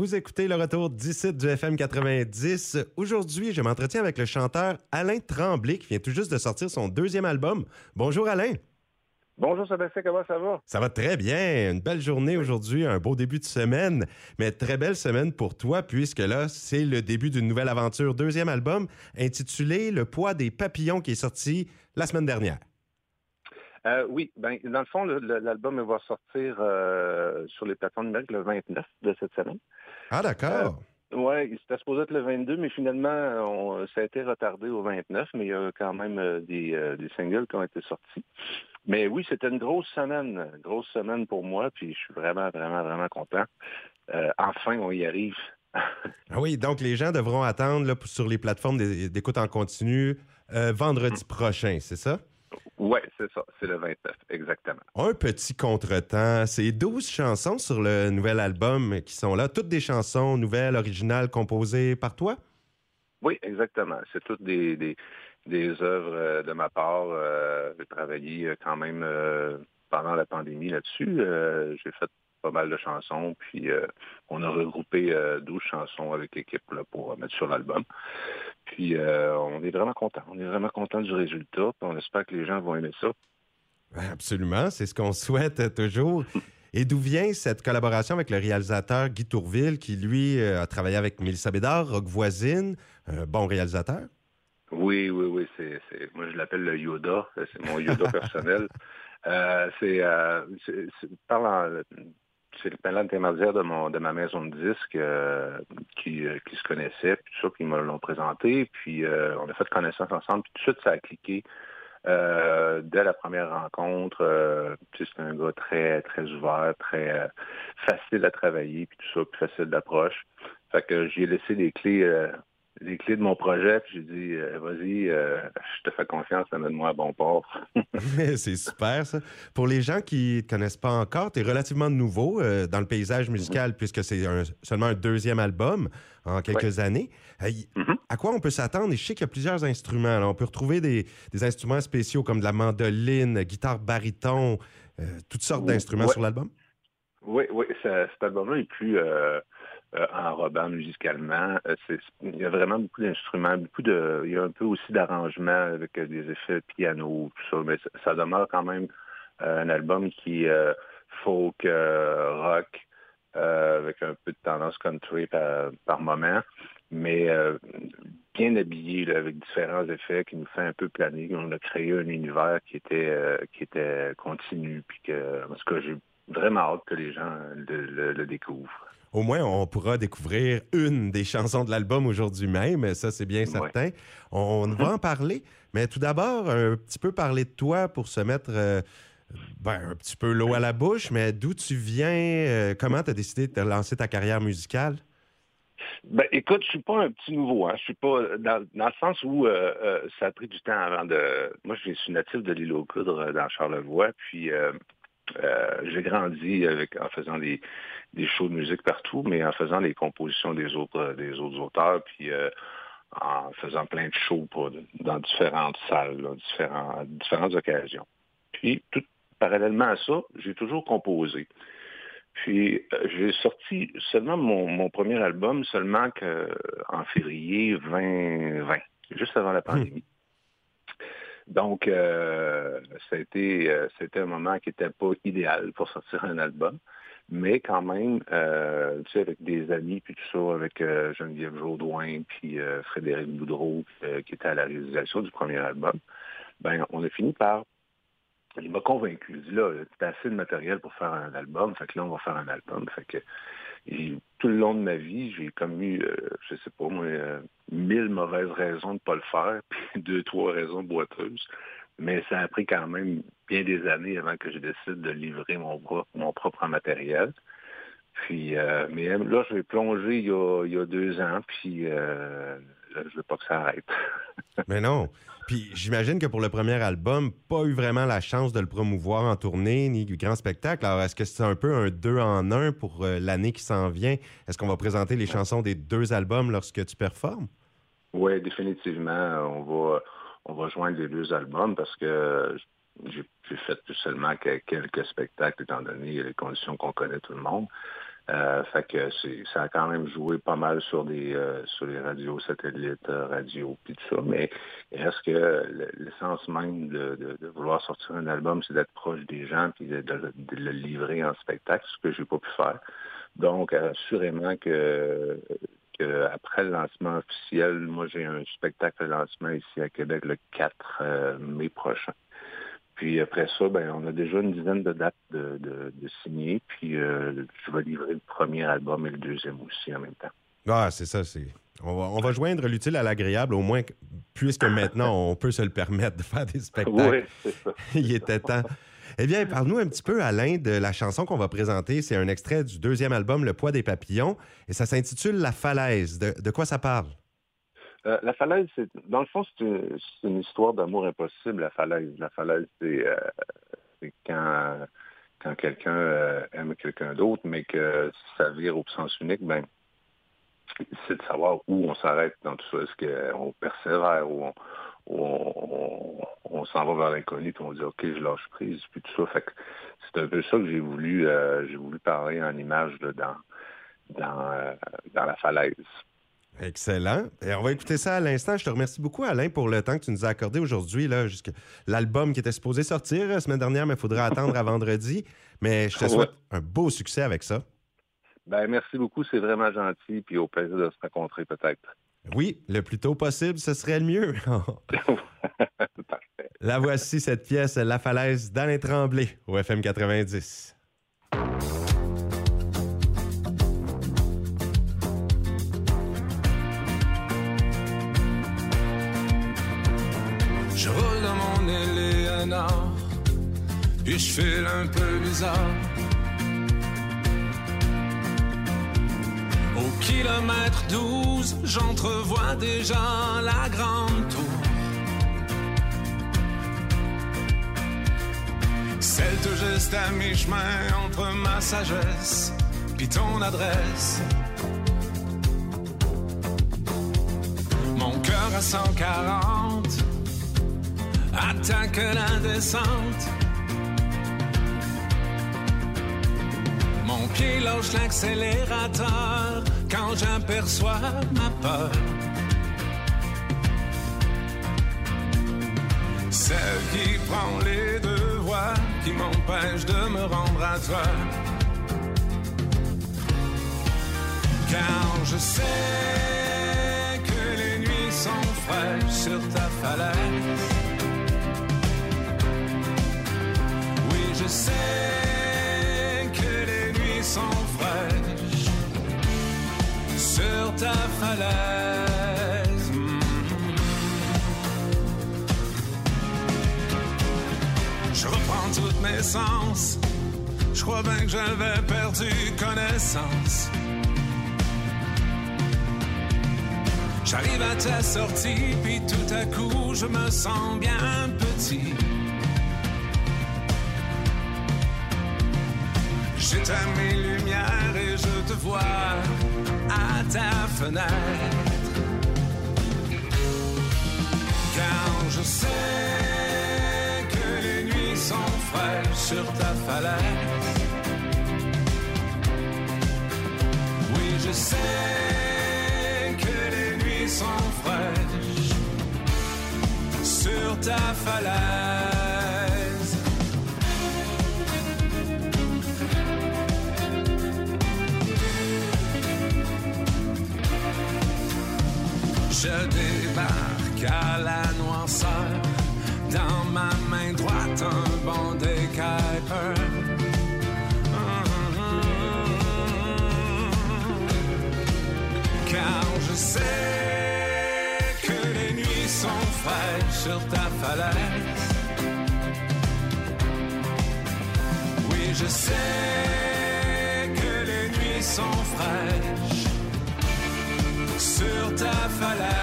Vous écoutez le retour d'ici du FM 90. Aujourd'hui, je m'entretiens avec le chanteur Alain Tremblay qui vient tout juste de sortir son deuxième album. Bonjour Alain. Bonjour Sébastien, comment ça va? Ça va très bien. Une belle journée aujourd'hui, un beau début de semaine, mais très belle semaine pour toi puisque là, c'est le début d'une nouvelle aventure, deuxième album intitulé Le poids des papillons qui est sorti la semaine dernière. Euh, oui, ben, dans le fond, l'album va sortir euh, sur les plateformes numériques le 29 de cette semaine. Ah, d'accord. Euh, oui, il s'était supposé être le 22, mais finalement, ça a été retardé au 29, mais il y a quand même des, singles qui ont été sortis. Mais oui, c'était une grosse semaine, grosse semaine pour moi, puis je suis vraiment, vraiment, vraiment content. enfin, on y arrive. ah oui, donc les gens devront attendre sur les plateformes d'écoute en continu vendredi prochain, c'est ça? Oui, c'est ça. C'est le 29, exactement. Un petit contretemps. C'est 12 chansons sur le nouvel album qui sont là. Toutes des chansons nouvelles, originales, composées par toi? Oui, exactement. C'est toutes des, œuvres euh, de ma part. Euh, j'ai travaillé euh, quand même pendant la pandémie là-dessus. j'ai fait pas mal de chansons, puis on a regroupé 12 chansons avec l'équipe pour mettre sur l'album. Puis on est vraiment content. On est vraiment content du résultat. on espère que les gens vont aimer ça. Absolument, c'est ce qu'on souhaite toujours. Et d'où vient cette collaboration avec le réalisateur Guy Tourville, qui, lui, euh, a travaillé avec Mélissa Bédard, Rock Voisine, un bon réalisateur? Oui, oui, oui. C'est, Moi, je l'appelle le Yoda. C'est mon Yoda personnel. Euh, c'est, le plan intermédiaire de, mon, de ma maison de disques euh, qui, euh, qui, se connaissait, puis tout ça, puis ils me l'ont présenté, puis euh, on a fait connaissance ensemble, puis tout de suite, ça a cliqué. Dès la première rencontre, c'est un gars très très ouvert, très facile à travailler, puis tout ça, puis facile d'approche. Fait que j'ai laissé les clés les clés de mon projet, puis j'ai dit, euh, vas-y, euh, je te fais confiance, amène-moi à bon port. c'est super, ça. Pour les gens qui ne te connaissent pas encore, tu es relativement nouveau euh, dans le paysage musical, puisque c'est seulement un deuxième album en quelques années. Mm-hmm. À quoi on peut s'attendre? Et je sais qu'il y a plusieurs instruments. on peut retrouver des, instruments spéciaux comme de la mandoline, guitare baryton, toutes sortes d'instruments sur l'album? Oui, oui, cet album-là est plus euh, enrobant musicalement. Euh, il y a vraiment beaucoup d'instruments, beaucoup de. Il y a un peu aussi d'arrangements avec euh, des effets piano, tout ça, mais ça, demeure quand même un album qui est folk, rock, avec un peu de tendance country par, moment, mais bien habillé avec différents effets qui nous fait un peu planer. On a créé un univers qui était qui était continu, puis que en tout cas j'ai vraiment hâte que les gens le découvrent au moins, on pourra découvrir une des chansons de l'album aujourd'hui même. Ça, c'est bien certain. On, va en parler. Mais tout d'abord, un petit peu parler de toi pour se mettre euh, ben, un petit peu l'eau à la bouche. Mais d'où tu viens? Euh, comment tu as décidé de lancer ta carrière musicale? Ben, écoute, je suis pas un petit nouveau. Hein. Je suis pas dans, le sens où euh, ça a pris du temps avant de. Moi, je suis natif de l'île aux Coudres dans Charlevoix, puis j'ai grandi avec en faisant des, des shows de musique partout, mais en faisant les compositions des autres, euh, des autres auteurs, puis euh, en faisant plein de shows dans différentes salles, différents, différentes occasions. Puis, tout parallèlement à ça, j'ai toujours composé. Puis euh, j'ai sorti seulement mon, premier album seulement que, en février 2020, juste avant la pandémie. Donc, a été, c'était un moment qui n'était pas idéal pour sortir un album mais quand même, euh, tu sais, avec des amis, puis tout ça, avec euh, Geneviève Jaudoin, puis euh, Frédéric Boudreau, qui était à la réalisation du premier album, ben, on a fini par... Il m'a convaincu. Il dit, là, t'as assez de matériel pour faire un album, fait que là, on va faire un album. Fait que tout le long de ma vie, j'ai comme eu, je sais pas mauvaises raisons de pas le faire, puis deux, trois raisons boiteuses. Mais ça a pris quand même bien des années avant que je décide de livrer mon, mon propre matériel. Puis, euh, mais là, je vais plonger il y a, deux ans, puis euh, là, je veux pas que ça arrête. mais non. Puis j'imagine que pour le premier album, pas eu vraiment la chance de le promouvoir en tournée ni grand spectacle. Alors, est-ce que c'est un peu un deux en un pour euh, l'année qui s'en vient? Est-ce qu'on va présenter les chansons des deux albums lorsque tu performes? Oui, définitivement. On va, on va joindre les deux albums parce que j'ai fait plus seulement quelques spectacles, étant donné les conditions qu'on connaît tout le monde. Euh, fait que ça a quand même joué pas mal sur des euh, sur les radios satellites, euh, radio, puis tout ça. Mais est-ce que l'essence même de, vouloir sortir un album, c'est d'être proche des gens puis de, le livrer en spectacle, ce que j'ai pas pu faire. Donc, assurément que, que après le lancement officiel, moi j'ai un spectacle de lancement ici à Québec le 4 mai prochain. Puis après ça, ben, on a déjà une dizaine de dates de, de, signer. Puis euh, je vais livrer le premier album et le deuxième aussi en même temps. Ah, c'est ça. C'est... On, va, on va joindre l'utile à l'agréable, au moins, puisque maintenant on peut se le permettre de faire des spectacles. Oui, c'est ça. Il était temps. Eh bien, parle-nous un petit peu, Alain, de la chanson qu'on va présenter. C'est un extrait du deuxième album, Le poids des papillons, et ça s'intitule La falaise. de quoi ça parle? Euh, la falaise, c'est dans le fond, c'est une, histoire d'amour impossible, la falaise. La falaise, c'est euh, quand, quand quelqu'un euh, aime quelqu'un d'autre, mais que ça vire au sens unique, ben c'est de savoir où on s'arrête dans tout ça. Est-ce qu'on persévère ou on, on, s'en va vers l'inconnu puis on dit OK, je lâche prise, puis tout ça. Fait que c'est un peu ça que j'ai voulu j'ai voulu parler en image dans, dans, dans la falaise. Excellent. Et on va écouter ça à l'instant. Je te remercie beaucoup, Alain, pour le temps que tu nous as accordé aujourd'hui. L'album qui était supposé sortir la semaine dernière, mais il faudra attendre à vendredi. Mais je te souhaite un beau succès avec ça. Ben, merci beaucoup. C'est vraiment gentil. Puis au plaisir de se rencontrer peut-être. Oui, le plus tôt possible, ce serait le mieux. Parfait. La voici, cette pièce, La falaise d'Alain Tremblay au FM 90. puis je file un peu bizarre. Kilomètre 12, j'entrevois déjà la grande tour. Celle tout juste à mi-chemin entre ma sagesse puis ton adresse. Mon cœur à 140 attaque la descente. Mon pied lâche l'accélérateur quand j'aperçois ma peur. Celle qui prend les deux voies, qui m'empêche de me rendre à toi. Car je sais que les nuits sont fraîches sur ta falaise. je sais que les nuits sont fraîches Je reprends toutes mes sens. Je crois bien que j'avais perdu connaissance. J'arrive à ta sortie, puis tout à coup, je me sens bien petit. J'éteins mes lumières te vois à ta fenêtre. Car je sais que les nuits sont fraîches sur ta falaise. Oui, je sais que les nuits sont fraîches sur ta falaise. qu'à la noirceur. Dans ma main droite, un banc de mm-hmm. Car je sais que les nuits sont fraîches sur ta falaise. Oui, je sais que les nuits sont fraîches sur ta falaise.